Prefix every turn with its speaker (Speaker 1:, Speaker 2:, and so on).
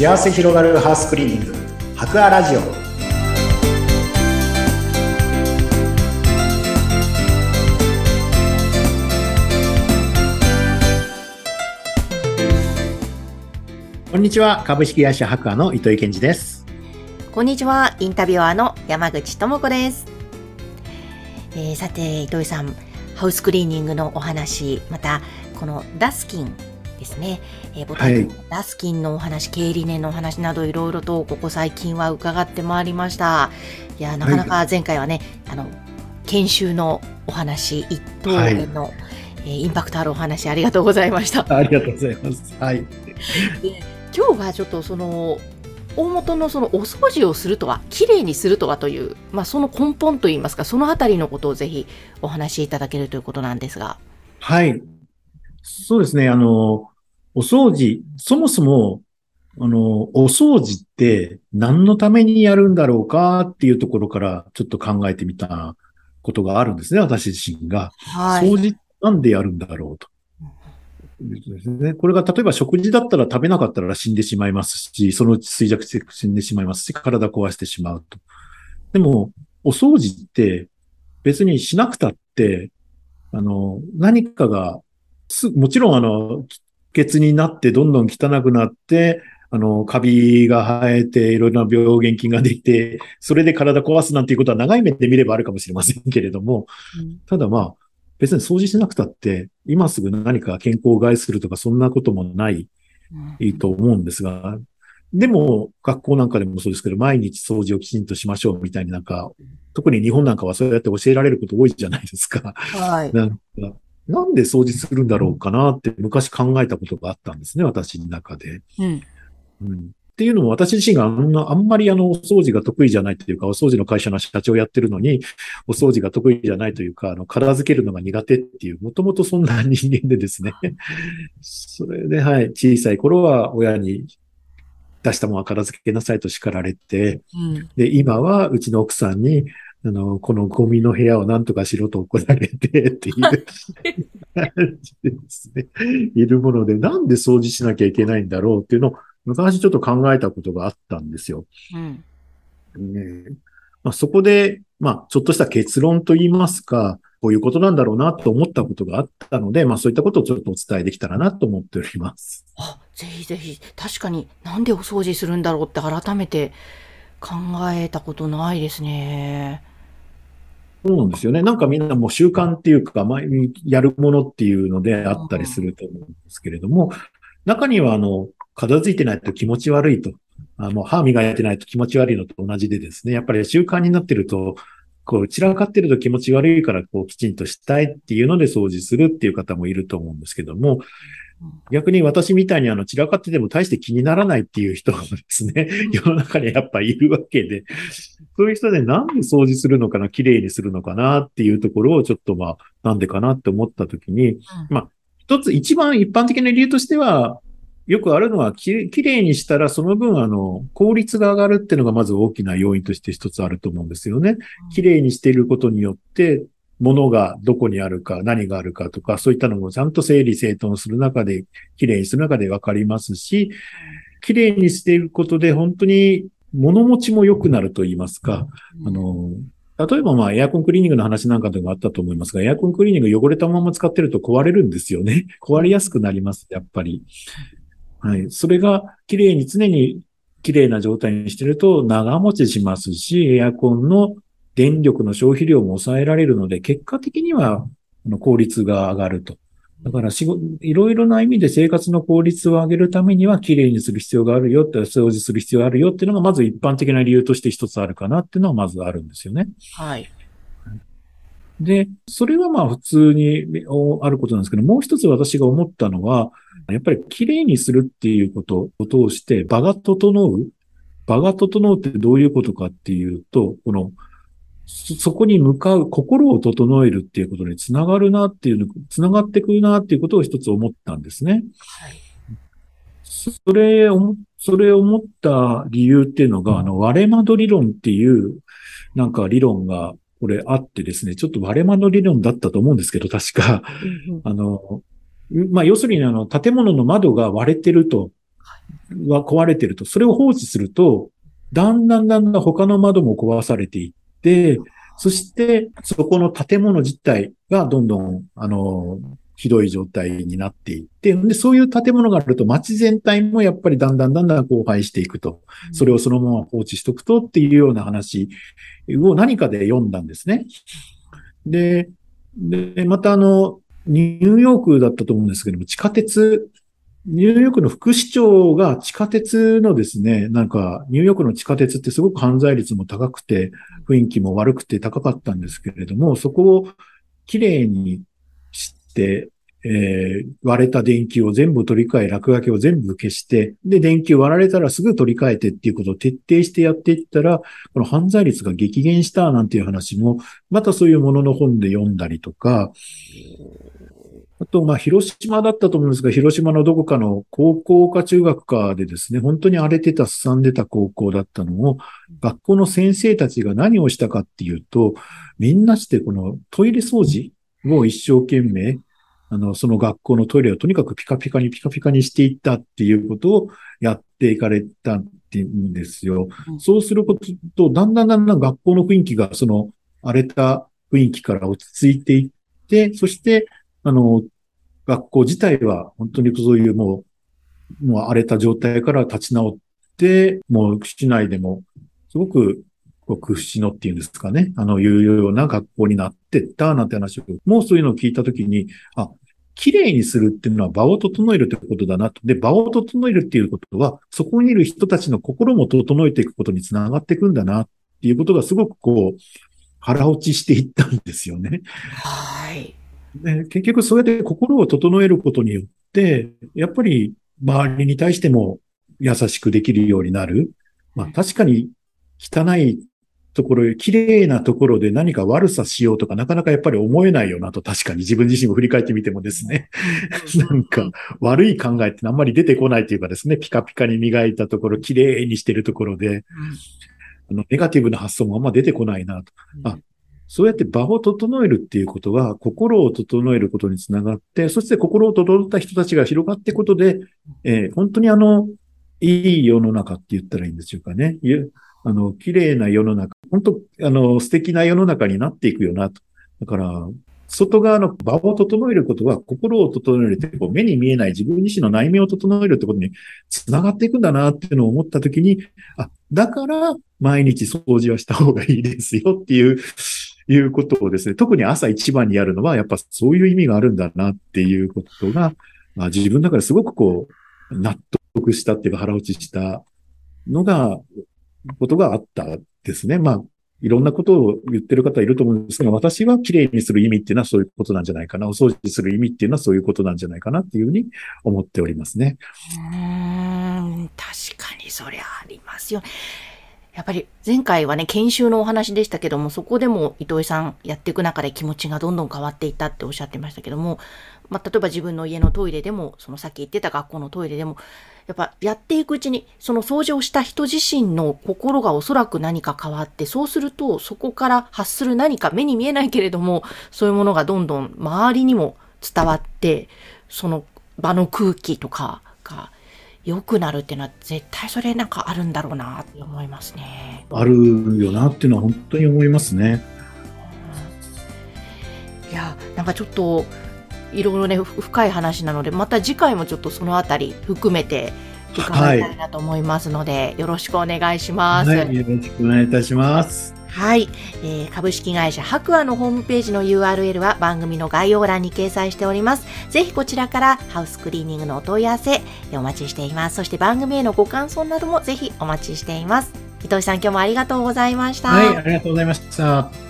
Speaker 1: 幸せ広がるハウスクリーニング。博アラジオ。こんにちは。株式会社博アの糸井健二です。
Speaker 2: こんにちは。インタビュアーの山口智子です、えー、さて糸井さんハウスクリーニングのお話またこのダスキンですね、えー、ボタン、はい、ダスキンのお話、経理念のお話などいろいろとここ最近は伺ってまいりました。いや、なかなか前回はね、はい、あの、研修のお話、一等円の、はい、えー、インパクトあるお話ありがとうございました。
Speaker 1: ありがとうございます。はい。
Speaker 2: で今日はちょっとその、大元のそのお掃除をするとは、きれいにするとはという、まあ、その根本といいますか、そのあたりのことをぜひお話しいただけるということなんですが。
Speaker 1: はい。そうですね。あの、お掃除、そもそも、あの、お掃除って何のためにやるんだろうかっていうところからちょっと考えてみたことがあるんですね、私自身が。はい、掃除なんでやるんだろうと。ですね。これが例えば食事だったら食べなかったら死んでしまいますし、そのうち衰弱して死んでしまいますし、体壊してしまうと。でも、お掃除って別にしなくたって、あの、何かがす、もちろんあの、血になってどんどん汚くなって、あの、カビが生えて、いろいろな病原菌ができて、それで体壊すなんていうことは長い目で見ればあるかもしれませんけれども、うん、ただまあ、別に掃除しなくたって、今すぐ何か健康を害するとか、そんなこともない、いいと思うんですが、でも、学校なんかでもそうですけど、毎日掃除をきちんとしましょうみたいになんか、特に日本なんかはそうやって教えられること多いじゃないですか。はい。なんかなんで掃除するんだろうかなって昔考えたことがあったんですね、私の中で。うん。うん、っていうのも私自身があんな、あんまりあの、お掃除が得意じゃないというか、お掃除の会社の社長をやってるのに、お掃除が得意じゃないというか、あの、片付けるのが苦手っていう、もともとそんな人間でですね。それで、はい、小さい頃は親に出したものは片付けなさいと叱られて、うん、で、今はうちの奥さんに、あの、このゴミの部屋を何とかしろと怒られてっていう感じですね。いるもので、なんで掃除しなきゃいけないんだろうっていうのを昔ちょっと考えたことがあったんですよ。うん、ねまあ、そこで、まあ、ちょっとした結論と言いますか、こういうことなんだろうなと思ったことがあったので、まあそういったことをちょっとお伝えできたらなと思っております。
Speaker 2: あ、ぜひぜひ、確かになんでお掃除するんだろうって改めて考えたことないですね。
Speaker 1: そうなんですよね。なんかみんなもう習慣っていうか、前にやるものっていうのであったりすると思うんですけれども、中にはあの、片付いてないと気持ち悪いと。あもう歯磨いてないと気持ち悪いのと同じでですね、やっぱり習慣になってると、こう散らかってると気持ち悪いから、こうきちんとしたいっていうので掃除するっていう方もいると思うんですけども、逆に私みたいにあの散らかってても大して気にならないっていう人がですね、世の中にやっぱいるわけで、そういう人でなんで掃除するのかな、綺麗にするのかなっていうところをちょっとまあ、なんでかなって思ったときに、まあ、一つ一番一般的な理由としては、よくあるのはき、きれいにしたらその分あの、効率が上がるっていうのがまず大きな要因として一つあると思うんですよね。きれいにしていることによって、物がどこにあるか、何があるかとか、そういったのもちゃんと整理整頓する中で、きれいにする中でわかりますし、きれいにしていることで本当に物持ちも良くなると言いますか、あの、例えばまあエアコンクリーニングの話なんかでもあったと思いますが、エアコンクリーニング汚れたまま使ってると壊れるんですよね。壊れやすくなります、やっぱり。はい。それが綺麗に常に綺麗な状態にしてると長持ちしますし、エアコンの電力の消費量も抑えられるので、結果的には効率が上がると。だから仕事、いろいろな意味で生活の効率を上げるためには、綺麗にする必要があるよって、掃除する必要があるよっていうのが、まず一般的な理由として一つあるかなっていうのは、まずあるんですよね。
Speaker 2: はい。
Speaker 1: で、それはまあ普通にあることなんですけど、もう一つ私が思ったのは、やっぱり綺麗にするっていうことを通して場が整う。場が整うってどういうことかっていうと、この、そこに向かう心を整えるっていうことにつながるなっていうの、つながってくるなっていうことを一つ思ったんですね。はい。それを、それを思った理由っていうのが、あの、割れ窓理論っていう、なんか理論がこれあってですね、ちょっと割れ窓理論だったと思うんですけど、確か。あの、まあ、要するにあの、建物の窓が割れてると。は壊れてると、それを放置すると、だんだんだんだん他の窓も壊されていって、そしてそこの建物自体がどんどん、あの、ひどい状態になっていって、で、そういう建物があると街全体もやっぱりだんだんだんだん荒廃していくと。それをそのまま放置しとくとっていうような話を何かで読んだんですね。で、で、またあの、ニューヨークだったと思うんですけども、地下鉄、ニューヨークの副市長が地下鉄のですね、なんか、ニューヨークの地下鉄ってすごく犯罪率も高くて、雰囲気も悪くて高かったんですけれども、そこをきれいにして、えー、割れた電球を全部取り替え、落書きを全部消して、で、電球割られたらすぐ取り替えてっていうことを徹底してやっていったら、この犯罪率が激減したなんていう話も、またそういうものの本で読んだりとか、あと、まあ、広島だったと思うんですが、広島のどこかの高校か中学かでですね、本当に荒れてた、すさんでた高校だったのを、学校の先生たちが何をしたかっていうと、みんなしてこのトイレ掃除を一生懸命、あの、その学校のトイレをとにかくピカピカにピカピカにしていったっていうことをやっていかれたっていうんですよ。うん、そうすることと、だんだんだんだん学校の雰囲気が、その荒れた雰囲気から落ち着いていって、そして、あの、学校自体は本当にそういうもう、もう荒れた状態から立ち直って、もう市内でもすごくこう屈指のっていうんですかね、あの、いうような学校になってったなんて話を、もうそういうのを聞いたときに、あ、綺麗にするっていうのは場を整えるってことだなと。で、場を整えるっていうことは、そこにいる人たちの心も整えていくことにつながっていくんだなっていうことがすごくこう、腹落ちしていったんですよね。
Speaker 2: はい。
Speaker 1: で結局そうやって心を整えることによって、やっぱり周りに対しても優しくできるようになる。まあ確かに汚いところ、綺麗なところで何か悪さしようとかなかなかやっぱり思えないよなと確かに。自分自身を振り返ってみてもですね、なんか悪い考えってあんまり出てこないというかですね、ピカピカに磨いたところ、綺麗にしてるところで、あのネガティブな発想もあんま出てこないなと。あ、そうやって場を整えるっていうことは、心を整えることにつながって、そして心を整った人たちが広がっていくことで、えー、本当にあの、いい世の中って言ったらいいんでしょうかね。あの、綺麗な世の中、本当、あの、素敵な世の中になっていくよなと。だから、外側の場を整えることは、心を整えるって、目に見えない自分自身の内面を整えるってことにつながっていくんだなっていうのを思ったときに、あ、だから毎日掃除はした方がいいですよっていういうことをですね、特に朝一番にやるのは、やっぱそういう意味があるんだなっていうことが、まあ、自分の中ですごくこう、納得したっていうか腹落ちしたのが、ことがあったですね。まあ、いろんなことを言ってる方いると思うんですが、私は綺麗にする意味っていうのはそういうことなんじゃないかな。お掃除する意味っていうのはそういうことなんじゃないかなっていうふうに思っておりますね。
Speaker 2: うん、確かにそりゃありますよ。やっぱり前回はね、研修のお話でしたけども、そこでも糸井さんやっていく中で気持ちがどんどん変わっていったっておっしゃってましたけども、まあ、例えば自分の家のトイレでも、そのさっき言ってた学校のトイレでも、やっぱやっていくうちに、その掃除をした人自身の心がおそらく何か変わって、そうするとそこから発する何か目に見えないけれども、そういうものがどんどん周りにも伝わって、その場の空気とかが良くなるっていうのは絶対それなんかあるんだろうなって思いますね。
Speaker 1: あるよなっていうのは本当に思いますね。
Speaker 2: いやなんかちょっといろいろね深い話なのでまた次回もちょっとそのあたり含めて伺いたいなと思いますので、はい、よろしくお願いします。
Speaker 1: はい、よろしくお願いいたします。
Speaker 2: はい、えー、株式会社白亜のホームページの URL は番組の概要欄に掲載しております。ぜひこちらからハウスクリーニングのお問い合わせお待ちしています。そして番組へのご感想などもぜひお待ちしています。伊藤さん今日もありがとうございました。
Speaker 1: はい、ありがとうございました。